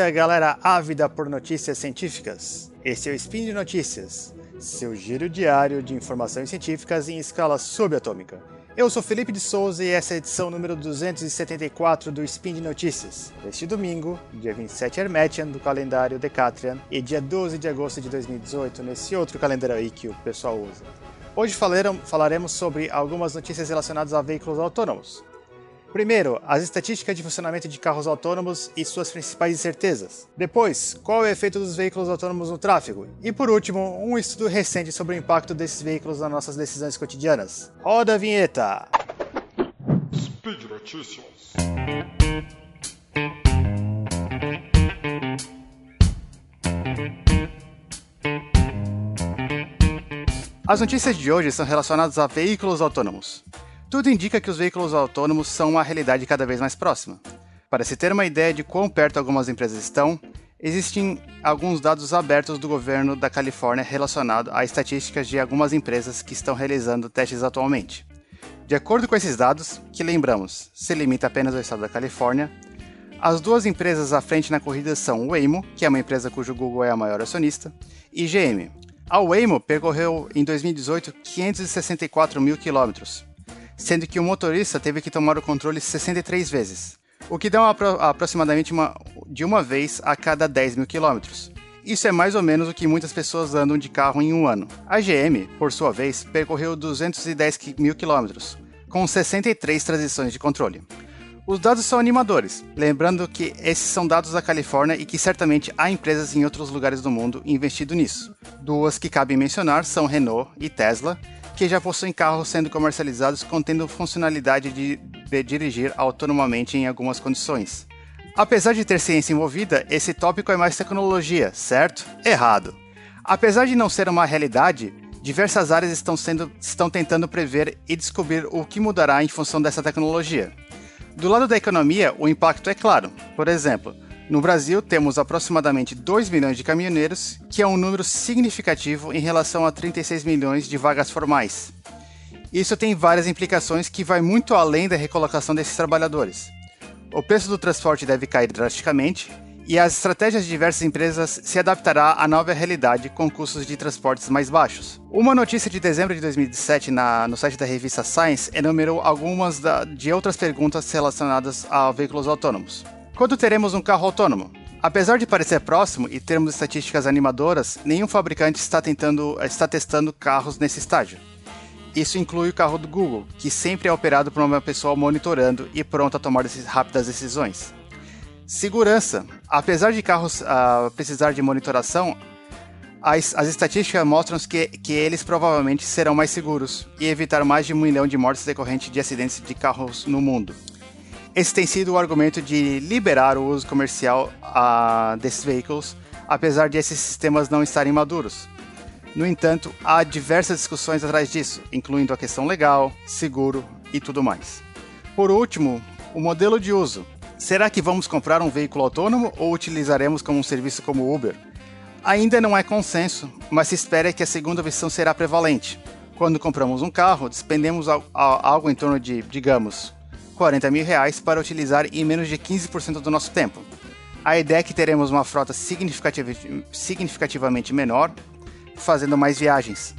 dia, galera ávida por notícias científicas. Esse é o Spin de Notícias, seu giro diário de informações científicas em escala subatômica. Eu sou Felipe de Souza e essa é a edição número 274 do Spin de Notícias, deste domingo, dia 27 Hermetian do calendário Decatrian e dia 12 de agosto de 2018 nesse outro calendário aí que o pessoal usa. Hoje falaremos sobre algumas notícias relacionadas a veículos autônomos. Primeiro, as estatísticas de funcionamento de carros autônomos e suas principais incertezas. Depois, qual é o efeito dos veículos autônomos no tráfego? E por último, um estudo recente sobre o impacto desses veículos nas nossas decisões cotidianas. Roda a vinheta! Speed Notícias. As notícias de hoje são relacionadas a veículos autônomos. Tudo indica que os veículos autônomos são uma realidade cada vez mais próxima. Para se ter uma ideia de quão perto algumas empresas estão, existem alguns dados abertos do governo da Califórnia relacionados a estatísticas de algumas empresas que estão realizando testes atualmente. De acordo com esses dados, que lembramos, se limita apenas ao estado da Califórnia, as duas empresas à frente na corrida são Waymo, que é uma empresa cujo Google é a maior acionista, e GM. A Waymo percorreu em 2018 564 mil quilômetros, sendo que o motorista teve que tomar o controle 63 vezes, o que dá uma, aproximadamente uma, de uma vez a cada 10 mil quilômetros. Isso é mais ou menos o que muitas pessoas andam de carro em um ano. A GM, por sua vez, percorreu 210 mil quilômetros, com 63 transições de controle. Os dados são animadores, lembrando que esses são dados da Califórnia e que certamente há empresas em outros lugares do mundo investindo nisso. Duas que cabem mencionar são Renault e Tesla, que já possuem carros sendo comercializados contendo funcionalidade de, de dirigir autonomamente em algumas condições. Apesar de ter ciência envolvida, esse tópico é mais tecnologia, certo? Errado. Apesar de não ser uma realidade, diversas áreas estão, sendo, estão tentando prever e descobrir o que mudará em função dessa tecnologia. Do lado da economia, o impacto é claro. Por exemplo, no Brasil, temos aproximadamente 2 milhões de caminhoneiros, que é um número significativo em relação a 36 milhões de vagas formais. Isso tem várias implicações que vai muito além da recolocação desses trabalhadores. O preço do transporte deve cair drasticamente e as estratégias de diversas empresas se adaptará à nova realidade com custos de transportes mais baixos. Uma notícia de dezembro de 2017 na, no site da revista Science enumerou algumas da, de outras perguntas relacionadas a veículos autônomos. Quando teremos um carro autônomo? Apesar de parecer próximo e termos estatísticas animadoras, nenhum fabricante está, tentando, está testando carros nesse estágio. Isso inclui o carro do Google, que sempre é operado por uma pessoa monitorando e pronta a tomar rápidas decisões. Segurança. Apesar de carros uh, precisar de monitoração, as, as, estatísticas mostram que, que eles provavelmente serão mais seguros e evitar mais de um milhão de mortes decorrentes de acidentes de carros no mundo. Esse tem sido o argumento de liberar o uso comercial uh, desses veículos, apesar de esses sistemas não estarem maduros. No entanto, há diversas discussões atrás disso, incluindo a questão legal, seguro e tudo mais. Por último, o modelo de uso. Será que vamos comprar um veículo autônomo ou utilizaremos como um serviço como Uber? Ainda não é consenso, mas se espera que a segunda versão será prevalente. Quando compramos um carro, despendemos algo em torno de, digamos, 40 mil reais para utilizar em menos de 15% do nosso tempo. A ideia é que teremos uma frota significativamente menor, fazendo mais viagens.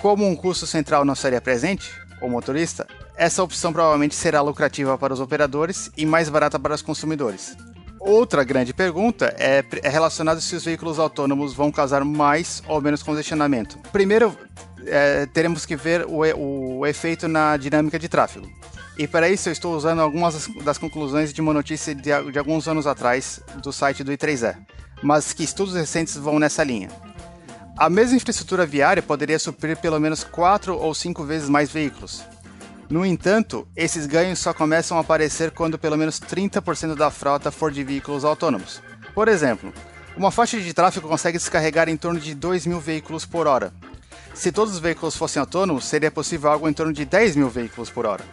Como um custo central não seria presente, o motorista, essa opção provavelmente será lucrativa para os operadores e mais barata para os consumidores. Outra grande pergunta é, é relacionada se os veículos autônomos vão causar mais ou menos congestionamento. Primeiro, é, teremos que ver o, o efeito na dinâmica de tráfego. E para isso eu estou usando algumas das conclusões de uma notícia de, de alguns anos atrás do site do I3E, mas que estudos recentes vão nessa linha. A mesma infraestrutura viária poderia suprir pelo menos 4 ou 5 vezes mais veículos. No entanto, esses ganhos só começam a aparecer quando pelo menos 30% da frota for de veículos autônomos. Por exemplo, uma faixa de tráfego consegue descarregar em torno de 2 mil veículos por hora. Se todos os veículos fossem autônomos, seria possível algo em torno de 10 mil veículos por hora.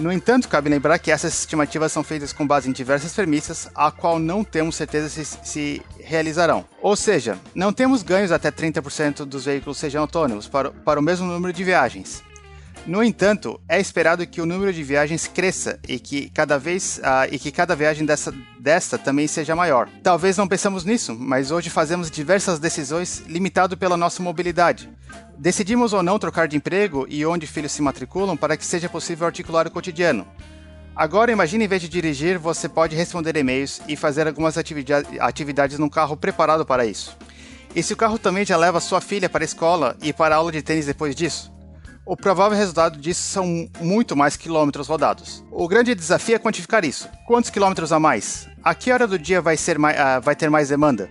No entanto, cabe lembrar que essas estimativas são feitas com base em diversas premissas, a qual não temos certeza se, se realizarão. Ou seja, não temos ganhos até 30% dos veículos sejam autônomos para, para o mesmo número de viagens. No entanto, é esperado que o número de viagens cresça e que cada vez uh, e que cada viagem dessa, desta também seja maior. Talvez não pensamos nisso, mas hoje fazemos diversas decisões limitado pela nossa mobilidade. Decidimos ou não trocar de emprego e onde filhos se matriculam para que seja possível articular o cotidiano. Agora imagine em vez de dirigir, você pode responder e-mails e fazer algumas atividades num carro preparado para isso. E se o carro também já leva sua filha para a escola e para a aula de tênis depois disso? O provável resultado disso são muito mais quilômetros rodados. O grande desafio é quantificar isso. Quantos quilômetros a mais? A que hora do dia vai, ser mais, uh, vai ter mais demanda?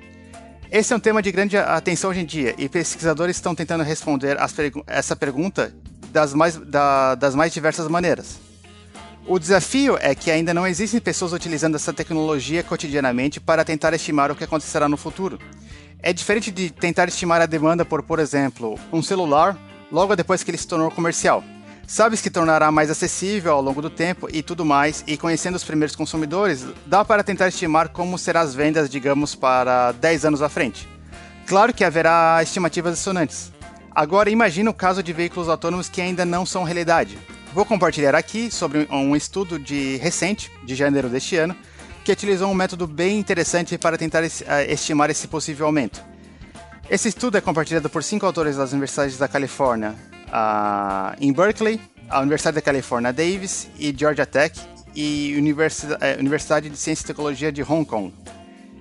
Esse é um tema de grande atenção hoje em dia e pesquisadores estão tentando responder pergu essa pergunta das mais, da, das mais diversas maneiras. O desafio é que ainda não existem pessoas utilizando essa tecnologia cotidianamente para tentar estimar o que acontecerá no futuro. É diferente de tentar estimar a demanda por, por exemplo, um celular logo depois que ele se tornou comercial. Sabes que tornará mais acessível ao longo do tempo e tudo mais, e conhecendo os primeiros consumidores, dá para tentar estimar como serão as vendas, digamos, para 10 anos à frente. Claro que haverá estimativas dissonantes. Agora imagine o caso de veículos autônomos que ainda não são realidade. Vou compartilhar aqui sobre um estudo de recente, de janeiro deste ano, que utilizou um método bem interessante para tentar eh, estimar esse possível aumento. Esse estudo é compartilhado por cinco autores das universidades da Califórnia em Berkeley, a Universidade da Califórnia Davis e Georgia Tech e Universidade, eh, Universidade de Ciência e Tecnologia de Hong Kong.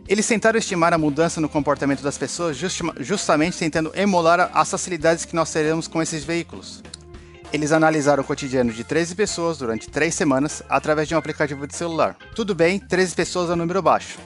Eles tentaram estimar a mudança no comportamento das pessoas justamente tentando emular as facilidades que nós teremos com esses veículos. Eles analisaram o cotidiano de 13 pessoas durante 3 semanas através de um aplicativo de celular. Tudo bem, 13 pessoas é um número baixo.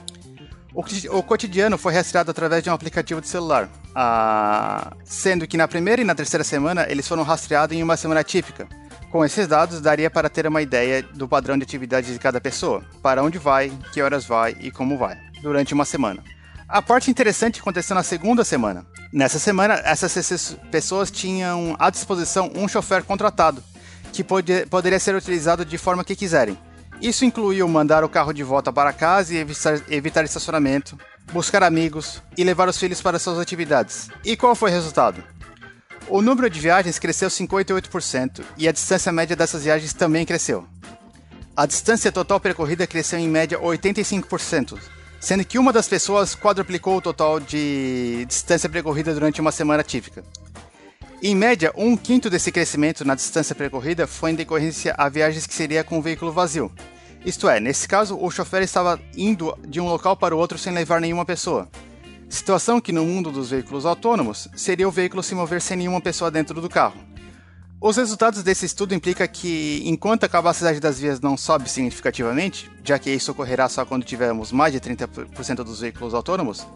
O, cotidiano foi rastreado através de um aplicativo de celular, ah, sendo que na primeira e na terceira semana eles foram rastreados em uma semana típica. Com esses dados, daria para ter uma ideia do padrão de atividade de cada pessoa, para onde vai, que horas vai e como vai, durante uma semana. A parte interessante aconteceu na segunda semana. Nessa semana, essas pessoas tinham à disposição um chofer contratado, que pode, poderia ser utilizado de forma que quiserem isso incluiu mandar o carro de volta para casa e evitar, evitar estacionamento, buscar amigos e levar os filhos para suas atividades. E qual foi o resultado? O número de viagens cresceu 58% e a distância média dessas viagens também cresceu. A distância total percorrida cresceu em média 85%, sendo que uma das pessoas quadruplicou o total de distância percorrida durante uma semana típica. Em média, um quinto desse crescimento na distância percorrida foi em decorrência a viagens que seria com o veículo vazio. Isto é, nesse caso, o chofer estava indo de um local para o outro sem levar nenhuma pessoa. Situação que no mundo dos veículos autônomos seria o veículo se mover sem nenhuma pessoa dentro do carro. Os resultados desse estudo implicam que, enquanto a capacidade das vias não sobe significativamente, já que isso ocorrerá só quando tivermos mais de 30% dos veículos autônomos,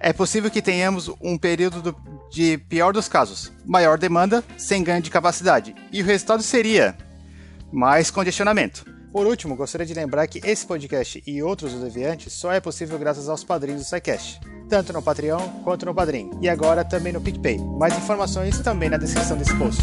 é possível que tenhamos um período do, de pior dos casos, maior demanda sem ganho de capacidade, e o resultado seria mais congestionamento. Por último, gostaria de lembrar que esse podcast e outros do Deviante só é possível graças aos padrinhos do SciCast, tanto no Patreon quanto no Padrim, e agora também no PicPay. Mais informações também na descrição desse post.